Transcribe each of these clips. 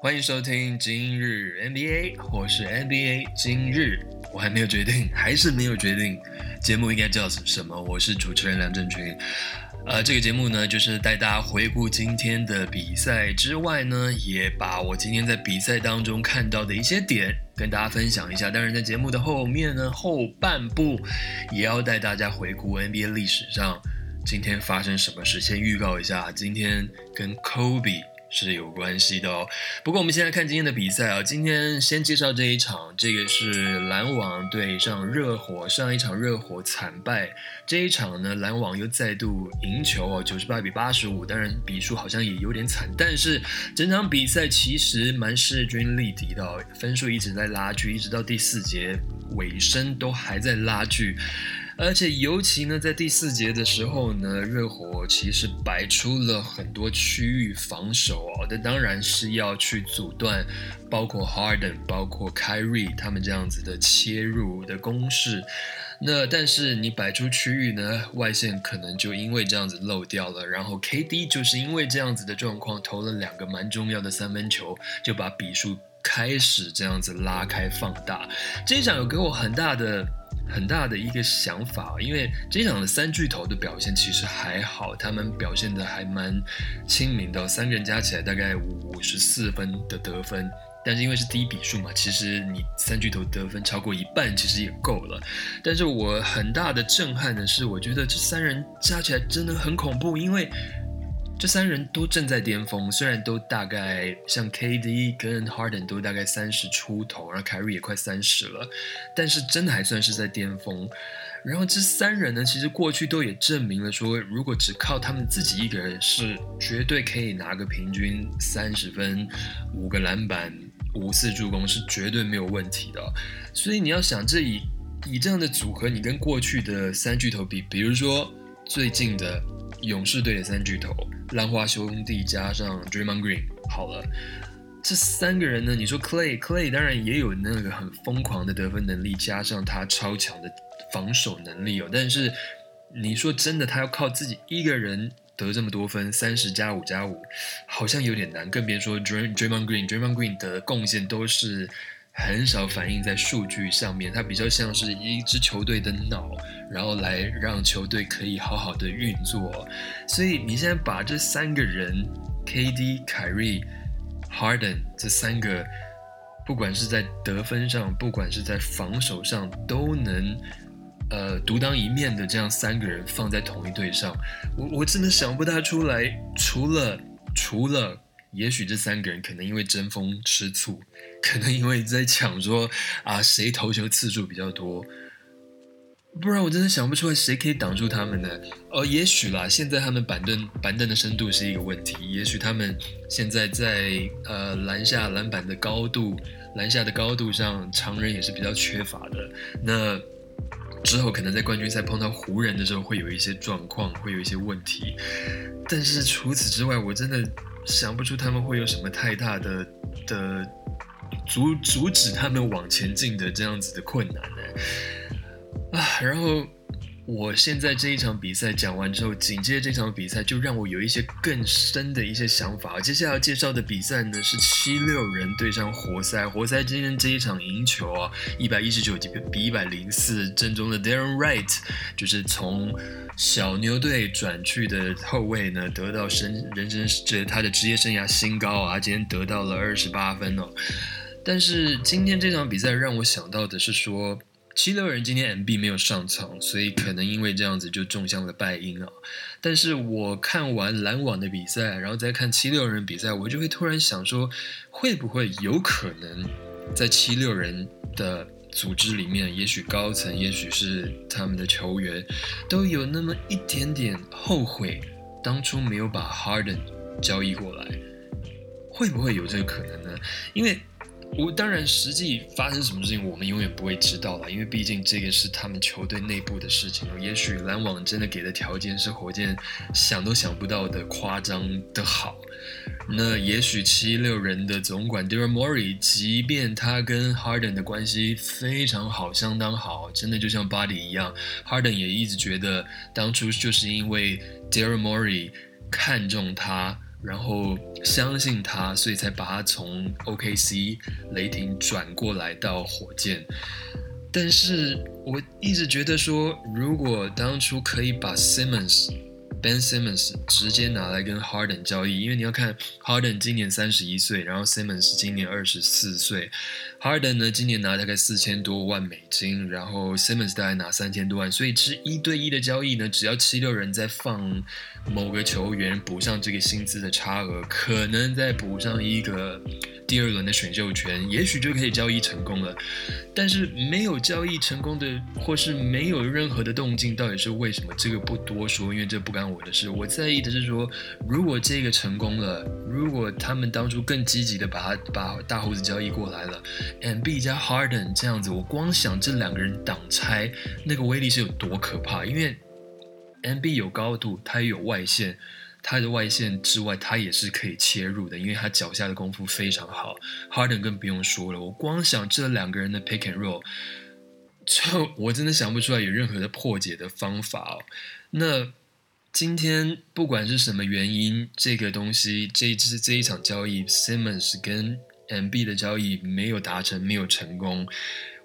欢迎收听今日 NBA，或是 NBA 今日，我还没有决定，还是没有决定。节目应该叫什么。我是主持人梁振群，呃，这个节目呢，就是带大家回顾今天的比赛之外呢，也把我今天在比赛当中看到的一些点跟大家分享一下。当然，在节目的后面呢，后半部也要带大家回顾 NBA 历史上今天发生什么事。先预告一下，今天跟 Kobe。是有关系的哦。不过我们先来看今天的比赛啊。今天先介绍这一场，这个是篮网对上热火。上一场热火惨败，这一场呢，篮网又再度赢球哦，九十八比八十五。当然比数好像也有点惨，但是整场比赛其实蛮势均力敌的，分数一直在拉锯，一直到第四节尾声都还在拉锯。而且尤其呢，在第四节的时候呢，热火其实摆出了很多区域防守哦，那当然是要去阻断，包括 Harden、包括 Kyrie 他们这样子的切入的攻势。那但是你摆出区域呢，外线可能就因为这样子漏掉了，然后 KD 就是因为这样子的状况投了两个蛮重要的三分球，就把比数开始这样子拉开放大。这一场有给我很大的。很大的一个想法，因为这场的三巨头的表现其实还好，他们表现的还蛮亲民的，三个人加起来大概五十四分的得分，但是因为是低比数嘛，其实你三巨头得分超过一半其实也够了。但是我很大的震撼的是，我觉得这三人加起来真的很恐怖，因为。这三人都正在巅峰，虽然都大概像 KD 跟 Harden 都大概三十出头，然后凯瑞也快三十了，但是真的还算是在巅峰。然后这三人呢，其实过去都也证明了说，如果只靠他们自己一个人，是绝对可以拿个平均三十分、五个篮板、五次助攻，是绝对没有问题的。所以你要想，这以以这样的组合，你跟过去的三巨头比，比如说最近的勇士队的三巨头。兰花兄弟加上 Draymond Green，好了，这三个人呢？你说 Clay，Clay 当然也有那个很疯狂的得分能力，加上他超强的防守能力哦。但是你说真的，他要靠自己一个人得这么多分，三十加五加五，好像有点难。更别说 Draymond Green，Draymond Green 的贡献都是。很少反映在数据上面，它比较像是一支球队的脑，然后来让球队可以好好的运作。所以你现在把这三个人，KD、凯瑞、Harden 这三个，不管是在得分上，不管是在防守上，都能呃独当一面的这样三个人放在同一队上，我我真的想不大出来，除了除了。也许这三个人可能因为争风吃醋，可能因为在抢说啊谁投球次数比较多，不然我真的想不出来谁可以挡住他们呢？哦，也许啦，现在他们板凳板凳的深度是一个问题，也许他们现在在呃篮下篮板的高度篮下的高度上，常人也是比较缺乏的。那之后可能在冠军赛碰到湖人的时候会有一些状况，会有一些问题。但是除此之外，我真的。想不出他们会有什么太大的的阻阻止他们往前进的这样子的困难呢？啊，然后我现在这一场比赛讲完之后，紧接着这场比赛就让我有一些更深的一些想法。接下来要介绍的比赛呢是七六人对上活塞，活塞今天这一场赢球啊，一百一十九比一百零四，正中的 Darren Wright 就是从。小牛队转去的后卫呢，得到生人生这他的职业生涯新高啊！今天得到了二十八分哦。但是今天这场比赛让我想到的是说，七六人今天 M B 没有上场，所以可能因为这样子就中向了败因啊。但是我看完篮网的比赛，然后再看七六人比赛，我就会突然想说，会不会有可能在七六人的。组织里面，也许高层，也许是他们的球员，都有那么一点点后悔，当初没有把 Harden 交易过来，会不会有这个可能呢？因为我当然实际发生什么事情，我们永远不会知道了，因为毕竟这个是他们球队内部的事情。也许篮网真的给的条件是火箭想都想不到的夸张的好。那也许七六人的总管 d a r y Morey，即便他跟 Harden 的关系非常好，相当好，真的就像 Buddy 一样，Harden 也一直觉得当初就是因为 d a r y Morey 看中他。然后相信他，所以才把他从 OKC 雷霆转过来到火箭。但是我一直觉得说，如果当初可以把 Simmons、Ben Simmons 直接拿来跟 Harden 交易，因为你要看 Harden 今年三十一岁，然后 Simmons 今年二十四岁。Harden 呢，今年拿大概四千多万美金，然后 Simmons 大概拿三千多万，所以是一对一的交易呢。只要七六人在放某个球员补上这个薪资的差额，可能再补上一个第二轮的选秀权，也许就可以交易成功了。但是没有交易成功的，或是没有任何的动静，到底是为什么？这个不多说，因为这不干我的事。我在意的是说，如果这个成功了，如果他们当初更积极的把他把大胡子交易过来了。M B 加 Harden 这样子，我光想这两个人挡拆那个威力是有多可怕。因为 M B 有高度，他也有外线，他的外线之外，他也是可以切入的，因为他脚下的功夫非常好。Harden 更不用说了，我光想这两个人的 pick and roll，就我真的想不出来有任何的破解的方法哦。那今天不管是什么原因，这个东西这一次这一场交易，Simmons 跟 M B 的交易没有达成，没有成功。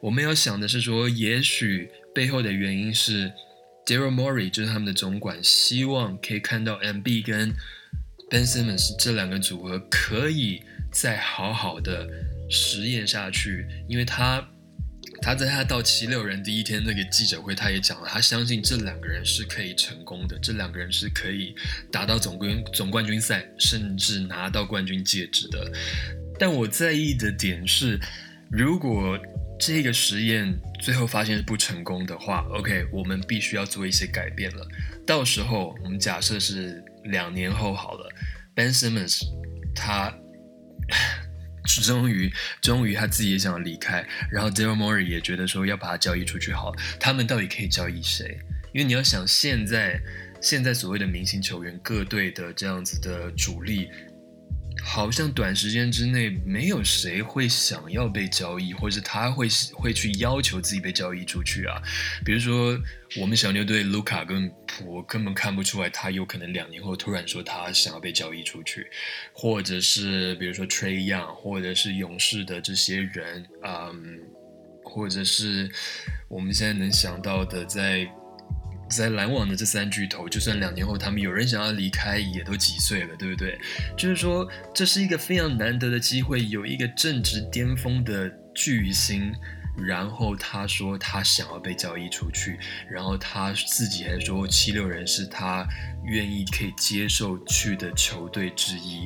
我们要想的是说，也许背后的原因是 Daryl Morey 就是他们的总管，希望可以看到 M B 跟 Ben Simmons 这两个组合可以再好好的实验下去，因为他他在他到七六人第一天那个记者会，他也讲了，他相信这两个人是可以成功的，这两个人是可以打到总冠总冠军赛，甚至拿到冠军戒指的。但我在意的点是，如果这个实验最后发现是不成功的话，OK，我们必须要做一些改变了。到时候我们假设是两年后好了，Ben Simmons 他终于终于他自己也想要离开，然后 Daryl Morey 也觉得说要把他交易出去好了，他们到底可以交易谁？因为你要想现在现在所谓的明星球员，各队的这样子的主力。好像短时间之内没有谁会想要被交易，或者他会会去要求自己被交易出去啊。比如说，我们小牛队卢卡跟普根本看不出来他有可能两年后突然说他想要被交易出去，或者是比如说 Trey Young，或者是勇士的这些人，嗯，或者是我们现在能想到的在。在篮网的这三巨头，就算两年后他们有人想要离开，也都几岁了，对不对？就是说，这是一个非常难得的机会，有一个正值巅峰的巨星，然后他说他想要被交易出去，然后他自己还说七六人是他愿意可以接受去的球队之一，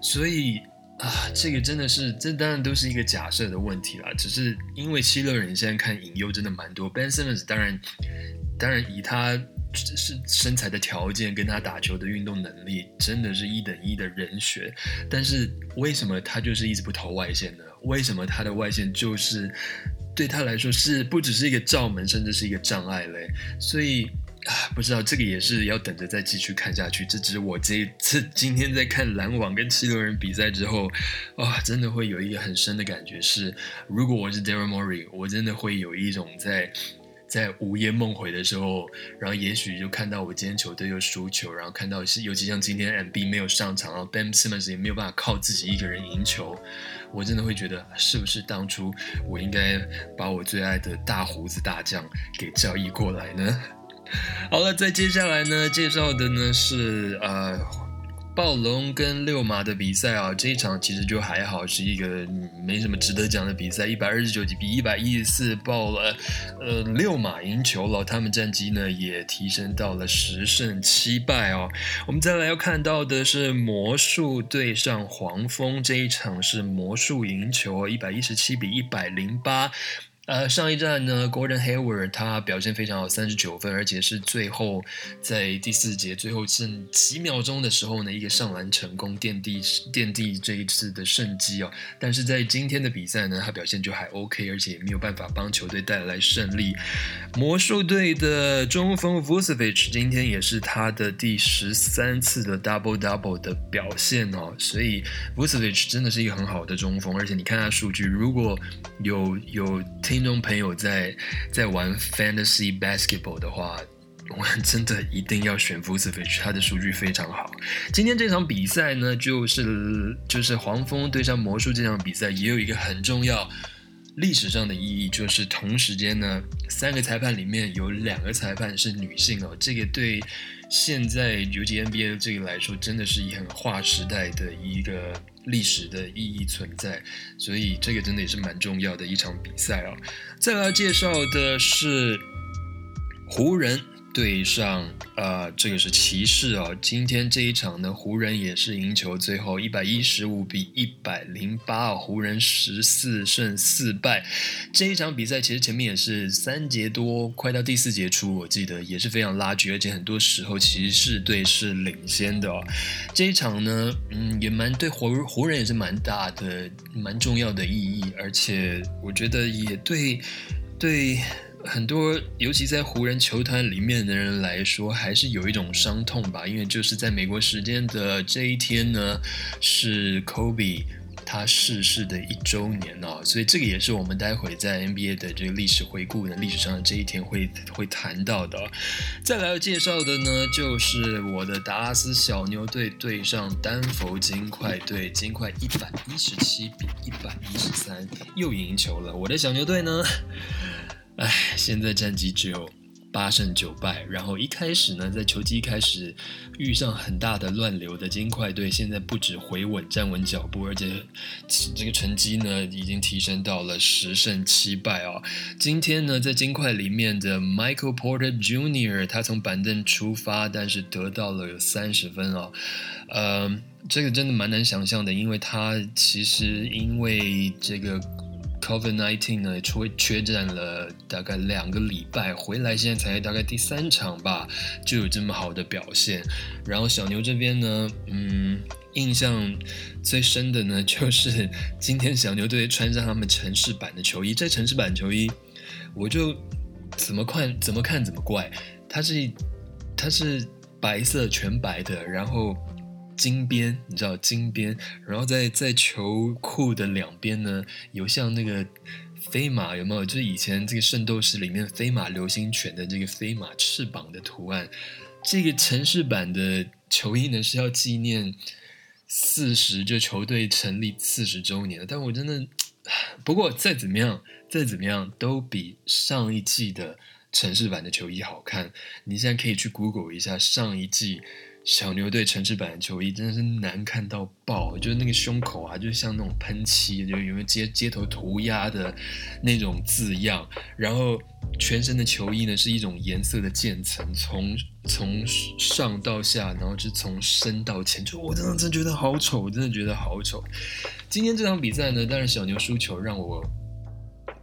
所以。啊，这个真的是，这当然都是一个假设的问题啦。只是因为七六人现在看隐忧真的蛮多，Ben Simmons 当然，当然以他是身材的条件跟他打球的运动能力，真的是一等一的人选。但是为什么他就是一直不投外线呢？为什么他的外线就是对他来说是不只是一个罩门，甚至是一个障碍嘞？所以。啊，不知道这个也是要等着再继续看下去。这只是我这一次今天在看篮网跟七六人比赛之后，啊，真的会有一个很深的感觉是，如果我是 Daryl Morey，我真的会有一种在在午夜梦回的时候，然后也许就看到我今天球队又输球，然后看到是尤其像今天 M B 没有上场，然后 Ben Simmons 也没有办法靠自己一个人赢球，我真的会觉得是不是当初我应该把我最爱的大胡子大将给交易过来呢？好了，再接下来呢，介绍的呢是呃，暴龙跟六马的比赛啊。这一场其实就还好，是一个没什么值得讲的比赛。一百二十九比一百一十四爆了，呃，六马赢球了，他们战绩呢也提升到了十胜七败哦。我们再来要看到的是魔术对上黄蜂这一场是魔术赢球，一百一十七比一百零八。呃，上一站呢，Gordon Hayward 他表现非常好，三十九分，而且是最后在第四节最后剩几秒钟的时候呢，一个上篮成功奠定奠定这一次的胜机哦。但是在今天的比赛呢，他表现就还 OK，而且也没有办法帮球队带来胜利。魔术队的中锋 Vucevic 今天也是他的第十三次的 Double Double 的表现哦，所以 Vucevic 真的是一个很好的中锋，而且你看他数据，如果有有。听众朋友在在玩 fantasy basketball 的话，我真的一定要选 Vucevic，他的数据非常好。今天这场比赛呢，就是就是黄蜂对上魔术这场比赛，也有一个很重要历史上的意义，就是同时间呢，三个裁判里面有两个裁判是女性哦，这个对现在尤其 NBA 这个来说，真的是一很划时代的一个。历史的意义存在，所以这个真的也是蛮重要的一场比赛啊。再来介绍的是湖人。对上呃，这个是骑士啊。今天这一场呢，湖人也是赢球，最后一百一十五比一百零八啊，湖人十四胜四败。这一场比赛其实前面也是三节多，快到第四节初，我记得也是非常拉锯，而且很多时候骑士队是领先的。这一场呢，嗯，也蛮对湖湖人也是蛮大的、蛮重要的意义，而且我觉得也对对。很多，尤其在湖人球团里面的人来说，还是有一种伤痛吧。因为就是在美国时间的这一天呢，是 Kobe 他逝世的一周年哦，所以这个也是我们待会在 NBA 的这个历史回顾的历史上的这一天会会谈到的。再来要介绍的呢，就是我的达拉斯小牛队对上丹佛金块队，金块一百一十七比一百一十三又赢球了。我的小牛队呢？唉，现在战绩只有八胜九败。然后一开始呢，在球季开始遇上很大的乱流的金块队，现在不止回稳站稳脚步，而且这个成绩呢已经提升到了十胜七败啊。今天呢，在金块里面的 Michael Porter Jr. 他从板凳出发，但是得到了有三十分哦。呃，这个真的蛮难想象的，因为他其实因为这个。Covid nineteen 呢，缺缺战了大概两个礼拜，回来现在才大概第三场吧，就有这么好的表现。然后小牛这边呢，嗯，印象最深的呢，就是今天小牛队穿上他们城市版的球衣。这城市版球衣，我就怎么看怎么看怎么怪，它是它是白色全白的，然后。金边，你知道金边，然后在在球裤的两边呢，有像那个飞马，有没有？就是以前这个圣斗士里面飞马流星拳的这个飞马翅膀的图案。这个城市版的球衣呢是要纪念四十，就球队成立四十周年但我真的，不过再怎么样，再怎么样都比上一季的城市版的球衣好看。你现在可以去 Google 一下上一季。小牛队城市版的球衣真的是难看到爆，就是那个胸口啊，就像那种喷漆，就有没有街街头涂鸦的那种字样。然后全身的球衣呢是一种颜色的渐层，从从上到下，然后是从深到浅，就我真的真觉得好丑，我真的觉得好丑。今天这场比赛呢，但是小牛输球让我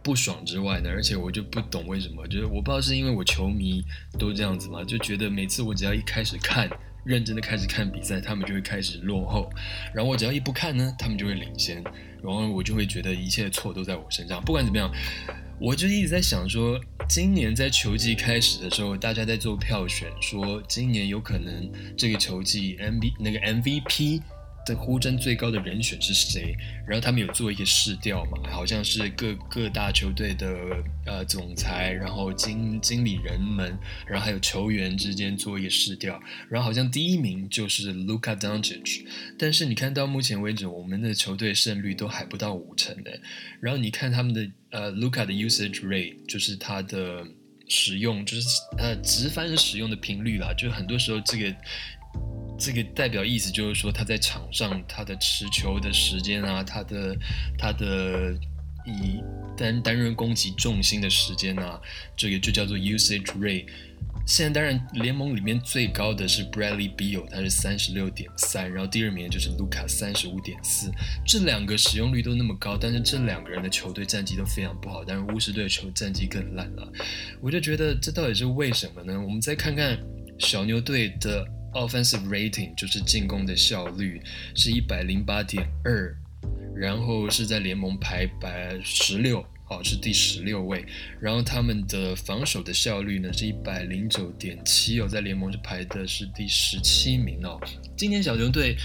不爽之外呢，而且我就不懂为什么，就是我不知道是因为我球迷都这样子嘛，就觉得每次我只要一开始看。认真的开始看比赛，他们就会开始落后，然后我只要一不看呢，他们就会领先，然后我就会觉得一切的错都在我身上。不管怎么样，我就一直在想说，今年在球季开始的时候，大家在做票选，说今年有可能这个球季 M V 那个 M V P。的呼声最高的人选是谁？然后他们有做一个试调嘛？好像是各各大球队的呃总裁，然后经经理人们，然后还有球员之间做一个试调。然后好像第一名就是 Luka Doncic，但是你看到目前为止，我们的球队胜率都还不到五成的。然后你看他们的呃 Luka 的 usage rate，就是他的使用，就是呃直翻使用的频率啦，就很多时候这个。这个代表意思就是说，他在场上他的持球的时间啊，他的他的以担担任攻击重心的时间啊，这个就叫做 usage rate。现在当然联盟里面最高的是 Bradley Beal，他是三十六点三，然后第二名就是 Luka 三十五点四，这两个使用率都那么高，但是这两个人的球队战绩都非常不好，但是巫师队的球战绩更烂了，我就觉得这到底是为什么呢？我们再看看小牛队的 offensive rating，就是进攻的效率是一百零八点二，然后是在联盟排百十六。哦，是第十六位，然后他们的防守的效率呢是一百零九点七哦，在联盟是排的是第十七名哦。今年小牛队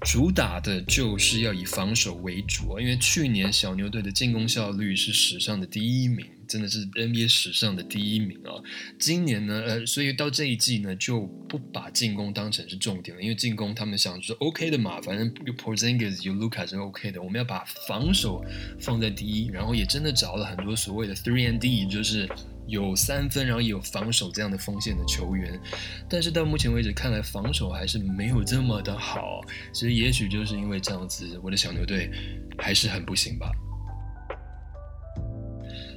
主打的就是要以防守为主，因为去年小牛队的进攻效率是史上的第一名。真的是 NBA 史上的第一名啊！今年呢，呃，所以到这一季呢，就不把进攻当成是重点了，因为进攻他们想是 OK 的嘛，反正有 Porzingis 有 Luka 是 OK 的，我们要把防守放在第一，然后也真的找了很多所谓的 Three and D，就是有三分，然后也有防守这样的锋线的球员，但是到目前为止看来防守还是没有这么的好，所以也许就是因为这样子，我的小牛队还是很不行吧。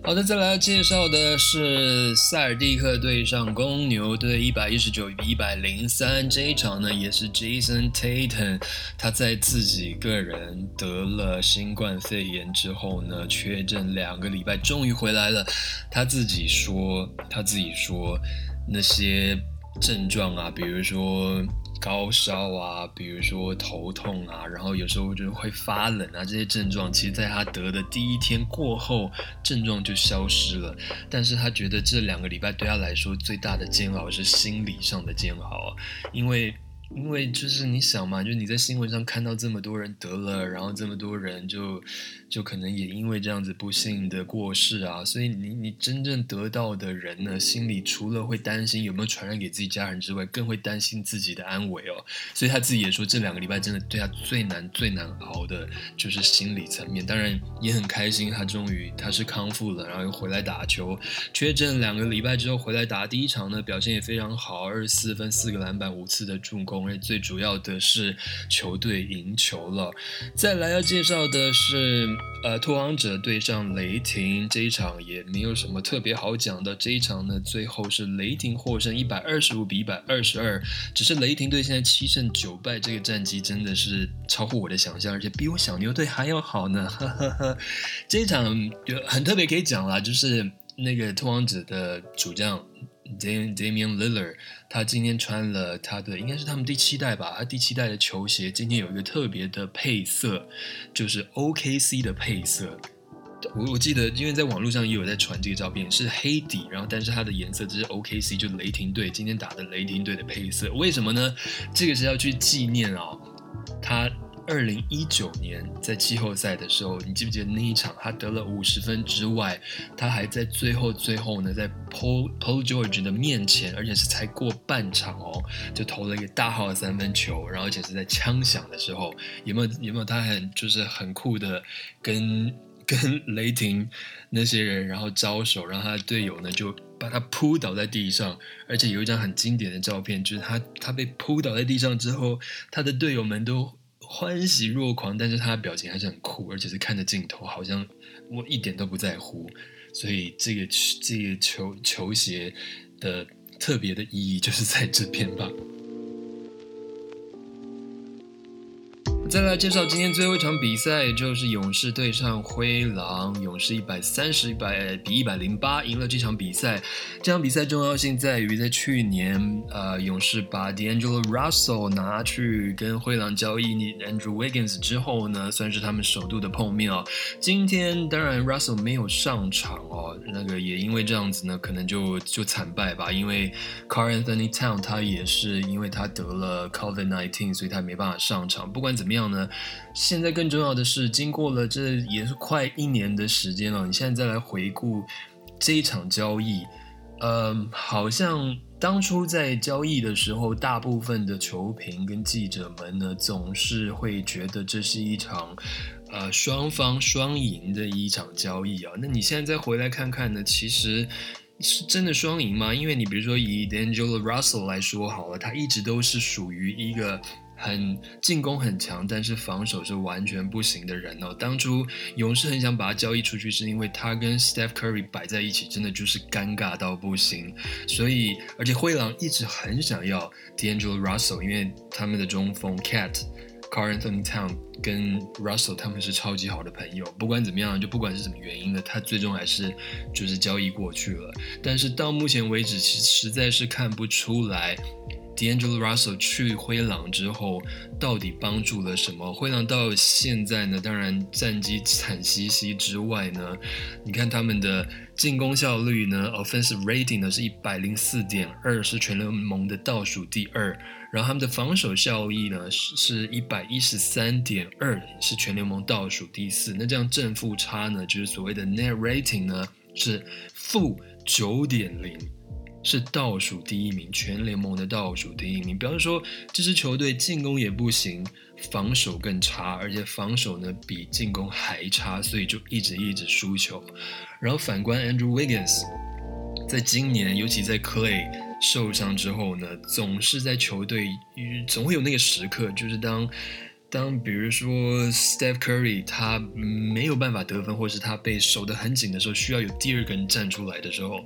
好的，再来介绍的是塞尔蒂克对上公牛队，一百一十九比一百零三。这一场呢，也是 Jason Tatum 他在自己个人得了新冠肺炎之后呢，确诊两个礼拜，终于回来了。他自己说，他自己说那些症状啊，比如说。高烧啊，比如说头痛啊，然后有时候就会发冷啊，这些症状，其实在他得的第一天过后，症状就消失了。但是他觉得这两个礼拜对他来说最大的煎熬是心理上的煎熬，因为。因为就是你想嘛，就是你在新闻上看到这么多人得了，然后这么多人就就可能也因为这样子不幸的过世啊，所以你你真正得到的人呢，心里除了会担心有没有传染给自己家人之外，更会担心自己的安危哦。所以他自己也说，这两个礼拜真的对他最难最难熬的就是心理层面。当然也很开心，他终于他是康复了，然后又回来打球。确诊两个礼拜之后回来打第一场呢，表现也非常好，二十四分、四个篮板、五次的助攻。因为最主要的是球队赢球了。再来要介绍的是，呃，拓荒者对上雷霆这一场也没有什么特别好讲的。这一场呢，最后是雷霆获胜，一百二十五比一百二十二。只是雷霆队现在七胜九败，这个战绩真的是超乎我的想象，而且比我小牛队还要好呢。呵呵呵这一场就很特别，可以讲啦，就是那个拓荒者的主将。Damian Lillard，他今天穿了他的应该是他们第七代吧，他第七代的球鞋今天有一个特别的配色，就是 OKC 的配色。我我记得，因为在网络上也有在传这个照片，是黑底，然后但是它的颜色只是 OKC，就雷霆队今天打的雷霆队的配色。为什么呢？这个是要去纪念哦，他。二零一九年在季后赛的时候，你记不记得那一场他得了五十分之外，他还在最后最后呢，在 Paul Paul George 的面前，而且是才过半场哦，就投了一个大号的三分球，然后而且是在枪响的时候，有没有有没有他很就是很酷的跟 跟雷霆那些人然后招手，让他的队友呢就把他扑倒在地上，而且有一张很经典的照片，就是他他被扑倒在地上之后，他的队友们都。欢喜若狂，但是他的表情还是很酷，而且是看着镜头，好像我一点都不在乎。所以这个这个球球鞋的特别的意义就是在这边吧。再来介绍今天最后一场比赛，就是勇士对上灰狼。勇士一百三十一百比一百零八赢了这场比赛。这场比赛重要性在于，在去年，呃，勇士把 deangelo Russell 拿去跟灰狼交易 Andrew Wiggins 之后呢，算是他们首度的碰面哦。今天当然 Russell 没有上场哦，那个也因为这样子呢，可能就就惨败吧。因为 Carl Anthony Town 他也是因为他得了 COVID-19，所以他没办法上场。不管怎么样样。呢？现在更重要的是，经过了这也是快一年的时间了，你现在再来回顾这一场交易，呃，好像当初在交易的时候，大部分的球评跟记者们呢，总是会觉得这是一场呃双方双赢的一场交易啊。那你现在再回来看看呢，其实。是真的双赢吗？因为你比如说以 D'Angelo Russell 来说好了，他一直都是属于一个很进攻很强，但是防守是完全不行的人哦。当初勇士很想把他交易出去，是因为他跟 Steph Curry 摆在一起，真的就是尴尬到不行。所以，而且灰狼一直很想要 D'Angelo Russell，因为他们的中锋 Cat Carl Anthony Town 跟 Russell 他们是超级好的朋友。不管怎么样，就不管是什么原因的，他最终还是就是交易过去了。但是到目前为止，其实实在是看不出来。D'Angelo Russell 去灰狼之后，到底帮助了什么？灰狼到现在呢？当然战绩惨兮兮之外呢，你看他们的进攻效率呢，offensive rating 呢是一百零四点二，是全联盟的倒数第二。然后他们的防守效益呢是是一百一十三点二，是全联盟倒数第四。那这样正负差呢，就是所谓的 net rating 呢是负九点零。是倒数第一名，全联盟的倒数第一名。比方说，这支球队进攻也不行，防守更差，而且防守呢比进攻还差，所以就一直一直输球。然后反观 Andrew Wiggins，在今年，尤其在 Clay 受伤之后呢，总是在球队总会有那个时刻，就是当当比如说 Steph Curry 他没有办法得分，或是他被守得很紧的时候，需要有第二个人站出来的时候。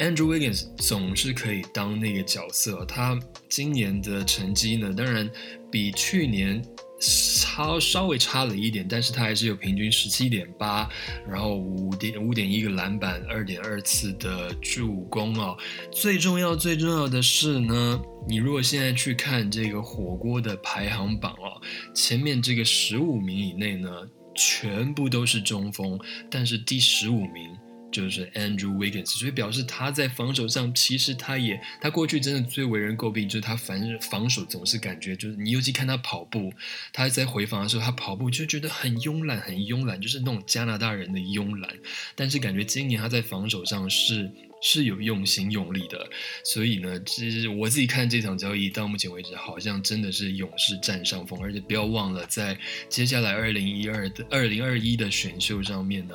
Andrew Wiggins 总是可以当那个角色，他今年的成绩呢，当然比去年差稍微差了一点，但是他还是有平均十七点八，然后五点五点一个篮板，二点二次的助攻哦。最重要最重要的是呢，你如果现在去看这个火锅的排行榜哦，前面这个十五名以内呢，全部都是中锋，但是第十五名。就是 Andrew Wiggins，所以表示他在防守上，其实他也，他过去真的最为人诟病，就是他防防守总是感觉就是你尤其看他跑步，他在回防的时候，他跑步就觉得很慵懒，很慵懒，就是那种加拿大人的慵懒。但是感觉今年他在防守上是是有用心用力的，所以呢，其实我自己看这场交易到目前为止，好像真的是勇士占上风，而且不要忘了，在接下来二零一二的二零二一的选秀上面呢。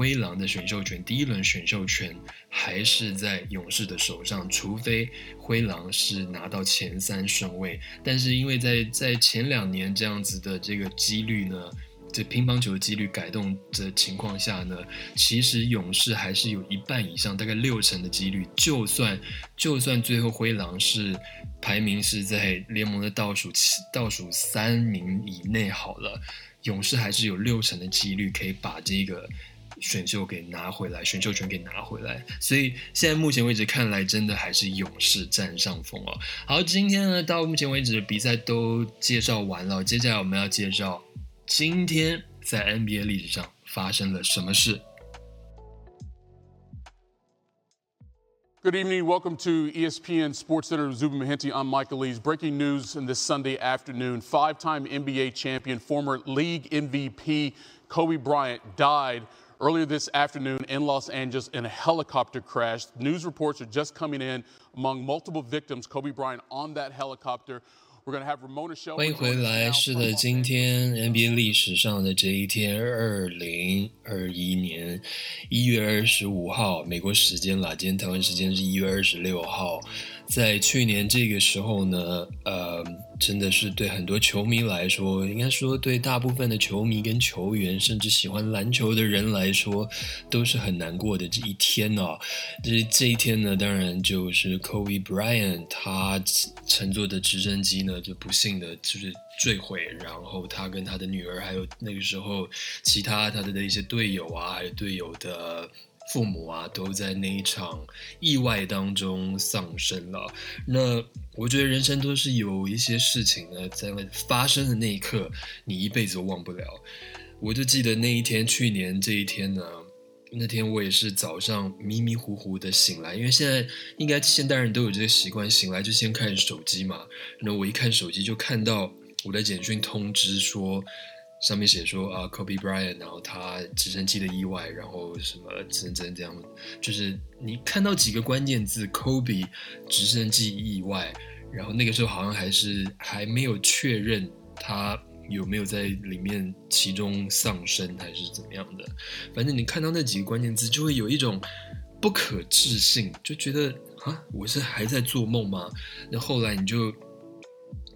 灰狼的选秀权，第一轮选秀权还是在勇士的手上，除非灰狼是拿到前三顺位。但是因为在在前两年这样子的这个几率呢，这乒乓球几率改动的情况下呢，其实勇士还是有一半以上，大概六成的几率，就算就算最后灰狼是排名是在联盟的倒数七倒数三名以内好了，勇士还是有六成的几率可以把这个。选秀给拿回来，选秀权给拿回来，所以现在目前为止看来，真的还是勇士占上风哦。好，今天呢，到目前为止比赛都介绍完了，接下来我们要介绍今天在 NBA 历史上发生了什么事。Good evening. Welcome to ESPN Sports Center. Zuba Mahenti. I'm Michael Lees. Breaking news in this Sunday afternoon. Five time NBA champion, former league MVP Kobe Bryant died earlier this afternoon in Los Angeles in a helicopter crash. News reports are just coming in among multiple victims. Kobe Bryant on that helicopter. 欢迎回来。是的，今天 NBA 历史上的这一天，二零二一年一月二十五号，美国时间啦，今天台湾时间是一月二十六号。在去年这个时候呢，呃， 真的是对很多球迷来说，应该说对大部分的球迷跟球员，甚至喜欢篮球的人来说，都是很难过的这一天哦。这这一天呢，当然就是 Kobe Bryant 他乘坐的直升机呢，就不幸的就是坠毁，然后他跟他的女儿，还有那个时候其他他的的一些队友啊，还有队友的。父母啊，都在那一场意外当中丧生了。那我觉得人生都是有一些事情呢，在发生的那一刻，你一辈子都忘不了。我就记得那一天，去年这一天呢，那天我也是早上迷迷糊糊的醒来，因为现在应该现代人都有这个习惯，醒来就先看手机嘛。那我一看手机，就看到我的简讯通知说。上面写说啊，Kobe Bryant，然后他直升机的意外，然后什么真真这样，就是你看到几个关键字，Kobe 直升机意外，然后那个时候好像还是还没有确认他有没有在里面其中丧生还是怎么样的，反正你看到那几个关键字，就会有一种不可置信，就觉得啊，我是还在做梦吗？那后来你就。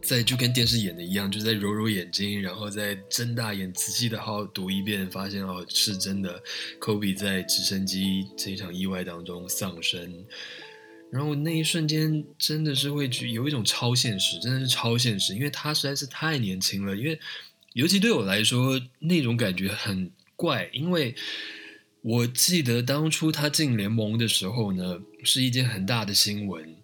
在就跟电视演的一样，就在揉揉眼睛，然后再睁大眼，仔细的好好读一遍，发现哦是真的，Kobe 在直升机这场意外当中丧生。然后那一瞬间真的是会有一种超现实，真的是超现实，因为他实在是太年轻了。因为尤其对我来说，那种感觉很怪，因为我记得当初他进联盟的时候呢，是一件很大的新闻，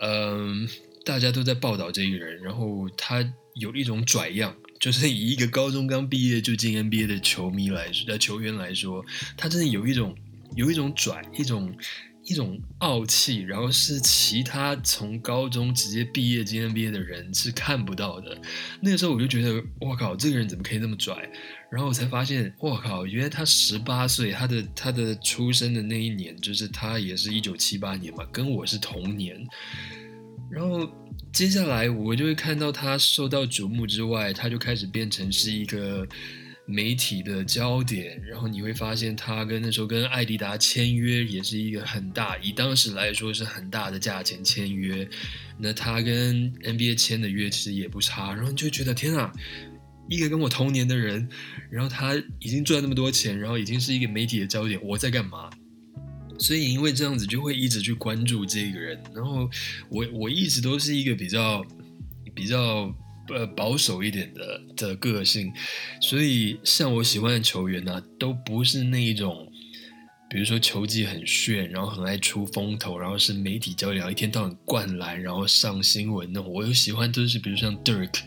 嗯。大家都在报道这个人，然后他有一种拽样，就是以一个高中刚毕业就进 NBA 的球迷来说，球员来说，他真的有一种有一种拽，一种一种傲气，然后是其他从高中直接毕业进 NBA 的人是看不到的。那个时候我就觉得，我靠，这个人怎么可以那么拽？然后我才发现，我靠，原来他十八岁，他的他的出生的那一年，就是他也是一九七八年嘛，跟我是同年。然后接下来我就会看到他受到瞩目之外，他就开始变成是一个媒体的焦点。然后你会发现他跟那时候跟艾迪达签约也是一个很大，以当时来说是很大的价钱签约。那他跟 NBA 签的约其实也不差。然后你就觉得天啊，一个跟我同年的人，然后他已经赚那么多钱，然后已经是一个媒体的焦点，我在干嘛？所以因为这样子就会一直去关注这个人，然后我我一直都是一个比较比较呃保守一点的的个性，所以像我喜欢的球员呢，都不是那一种，比如说球技很炫，然后很爱出风头，然后是媒体焦点，一天到晚灌篮，然后上新闻那种。我有喜欢都是比如像 Dirk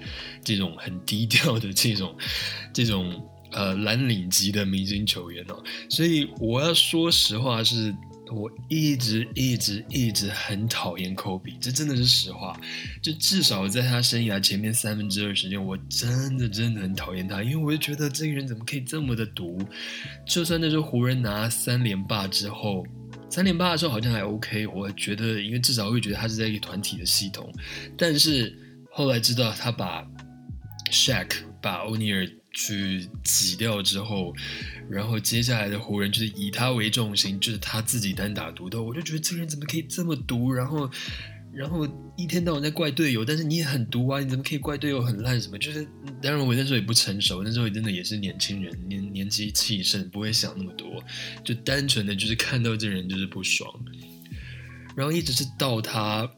这种很低调的这种这种。呃，蓝领级的明星球员哦，所以我要说实话，是我一直一直一直很讨厌科比，这真的是实话。就至少在他生涯前面三分之二时间，我真的真的很讨厌他，因为我就觉得这个人怎么可以这么的毒？就算那时候湖人拿三连霸之后，三连霸的时候好像还 OK，我觉得，因为至少会觉得他是在一个团体的系统。但是后来知道他把 Shaq 把欧尼尔。去挤掉之后，然后接下来的湖人就是以他为重心，就是他自己单打独斗。我就觉得这个人怎么可以这么毒？然后，然后一天到晚在怪队友，但是你也很毒啊！你怎么可以怪队友很烂？什么？就是当然我那时候也不成熟，那时候真的也是年轻人，年年纪气盛，不会想那么多，就单纯的就是看到这人就是不爽。然后一直是到他。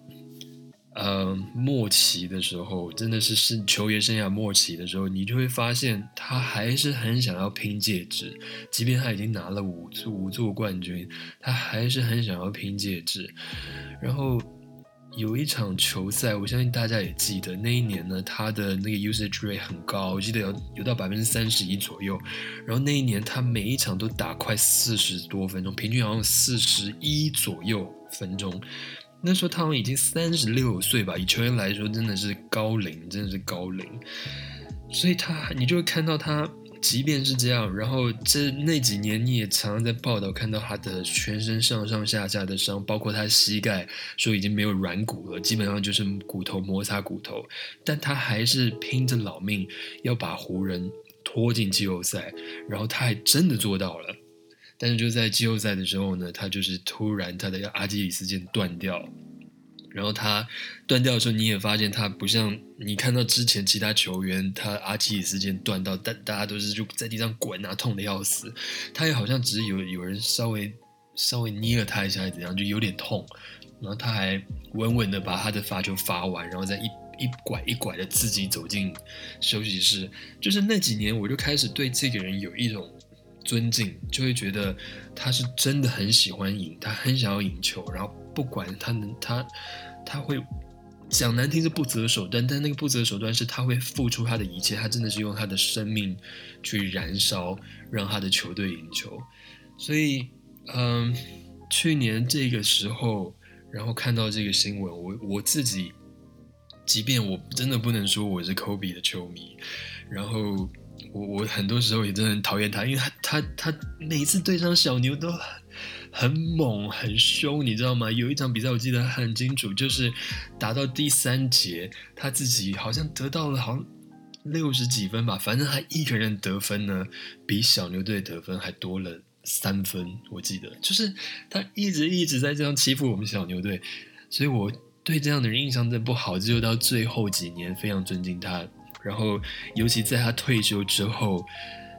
呃，末期的时候，真的是是球员生涯末期的时候，你就会发现他还是很想要拼戒指，即便他已经拿了五座五座冠军，他还是很想要拼戒指。然后有一场球赛，我相信大家也记得，那一年呢，他的那个 usage rate 很高，我记得有有到百分之三十一左右。然后那一年他每一场都打快四十多分钟，平均好像四十一左右分钟。那时候他好像已经三十六岁吧，以球员来说真的是高龄，真的是高龄。所以他，你就会看到他，即便是这样，然后这那几年你也常常在报道看到他的全身上上下下的伤，包括他膝盖说已经没有软骨了，基本上就是骨头摩擦骨头，但他还是拼着老命要把湖人拖进季后赛，然后他还真的做到了。但是就在季后赛的时候呢，他就是突然他的阿基里斯腱断掉，然后他断掉的时候，你也发现他不像你看到之前其他球员，他阿基里斯腱断到，但大家都是就在地上滚啊，痛的要死。他也好像只是有有人稍微稍微捏了他一下，怎样就有点痛，然后他还稳稳的把他的发球发完，然后再一一拐一拐的自己走进休息室。就是那几年，我就开始对这个人有一种。尊敬就会觉得他是真的很喜欢赢，他很想要赢球，然后不管他能他他会讲难听是不择手段，但那个不择手段是他会付出他的一切，他真的是用他的生命去燃烧，让他的球队赢球。所以，嗯，去年这个时候，然后看到这个新闻，我我自己，即便我真的不能说我是科比的球迷，然后。我我很多时候也真的很讨厌他，因为他他他每次对上小牛都很猛很凶，你知道吗？有一场比赛我记得很清楚，就是打到第三节，他自己好像得到了好像六十几分吧，反正他一个人得分呢，比小牛队得分还多了三分，我记得，就是他一直一直在这样欺负我们小牛队，所以我对这样的人印象真的不好，只有到最后几年非常尊敬他。然后，尤其在他退休之后，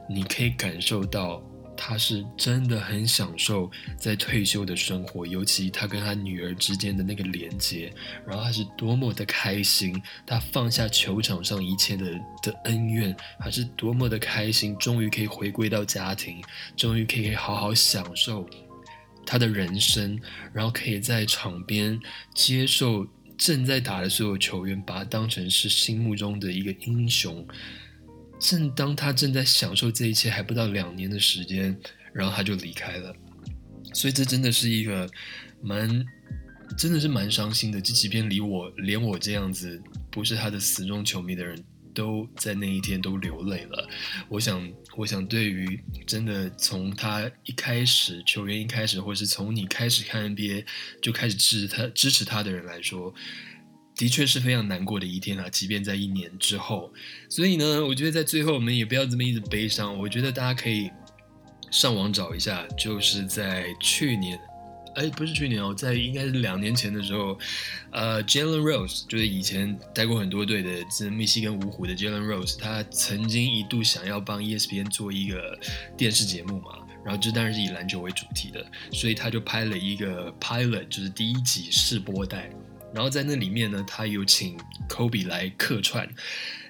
你可以感受到。他是真的很享受在退休的生活，尤其他跟他女儿之间的那个连接，然后他是多么的开心，他放下球场上一切的的恩怨，还是多么的开心，终于可以回归到家庭，终于可以好好享受他的人生，然后可以在场边接受正在打的所有球员，把他当成是心目中的一个英雄。正当他正在享受这一切还不到两年的时间，然后他就离开了，所以这真的是一个蛮，真的是蛮伤心的。这几篇离我连我这样子不是他的死忠球迷的人都在那一天都流泪了。我想，我想对于真的从他一开始球员一开始，或是从你开始看 NBA 就开始支持他支持他的人来说。的确是非常难过的一天啊，即便在一年之后。所以呢，我觉得在最后我们也不要这么一直悲伤。我觉得大家可以上网找一下，就是在去年，哎，不是去年哦，在应该是两年前的时候，呃，Jalen Rose 就是以前待过很多队的，是密西根五虎的 Jalen Rose，他曾经一度想要帮 ESPN 做一个电视节目嘛，然后这当然是以篮球为主题的，所以他就拍了一个 pilot，就是第一集试播带。然后在那里面呢，他有请 Kobe 来客串，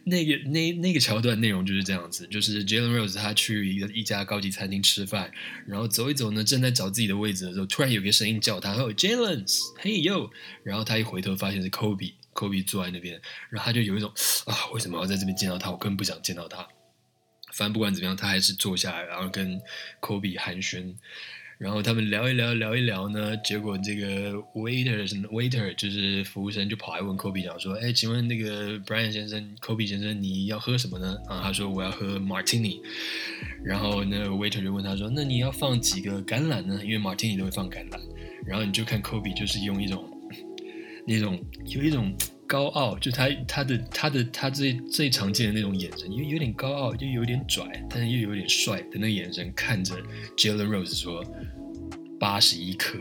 那个那那个桥段内容就是这样子，就是 Jalen Rose 他去一个一家高级餐厅吃饭，然后走一走呢，正在找自己的位置的时候，突然有个声音叫他哦，Jalen，Hey yo，然后他一回头发现是 Kobe，Kobe 坐在那边，然后他就有一种啊，为什么要在这边见到他？我根本不想见到他。反正不管怎么样，他还是坐下来，然后跟 Kobe 寒暄。然后他们聊一聊，聊一聊呢，结果这个 waiter waiter 就是服务生就跑来问 Kobe 讲说，哎，请问那个 Brian 先生，Kobe 先生，你要喝什么呢？啊，他说我要喝 Martini。然后那 waiter 就问他说，那你要放几个橄榄呢？因为 Martini 都会放橄榄。然后你就看 Kobe 就是用一种那种有一种。高傲，就他他的他的他最最常见的那种眼神，有有点高傲，就有点拽，但是又有点帅的那个眼神看着 Jalen Rose 说：“八十一颗。”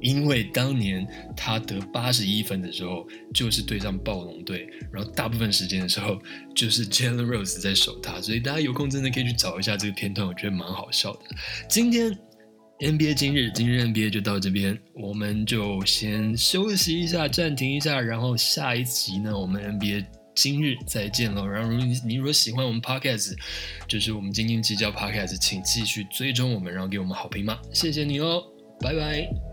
因为当年他得八十一分的时候，就是对上暴龙队，然后大部分时间的时候就是 Jalen Rose 在守他，所以大家有空真的可以去找一下这个片段，我觉得蛮好笑的。今天。NBA 今日，今日 NBA 就到这边，我们就先休息一下，暂停一下，然后下一集呢，我们 NBA 今日再见喽。然后，如果你你如果喜欢我们 Podcast，就是我们斤斤计较 Podcast，请继续追踪我们，然后给我们好评嘛，谢谢你哦，拜拜。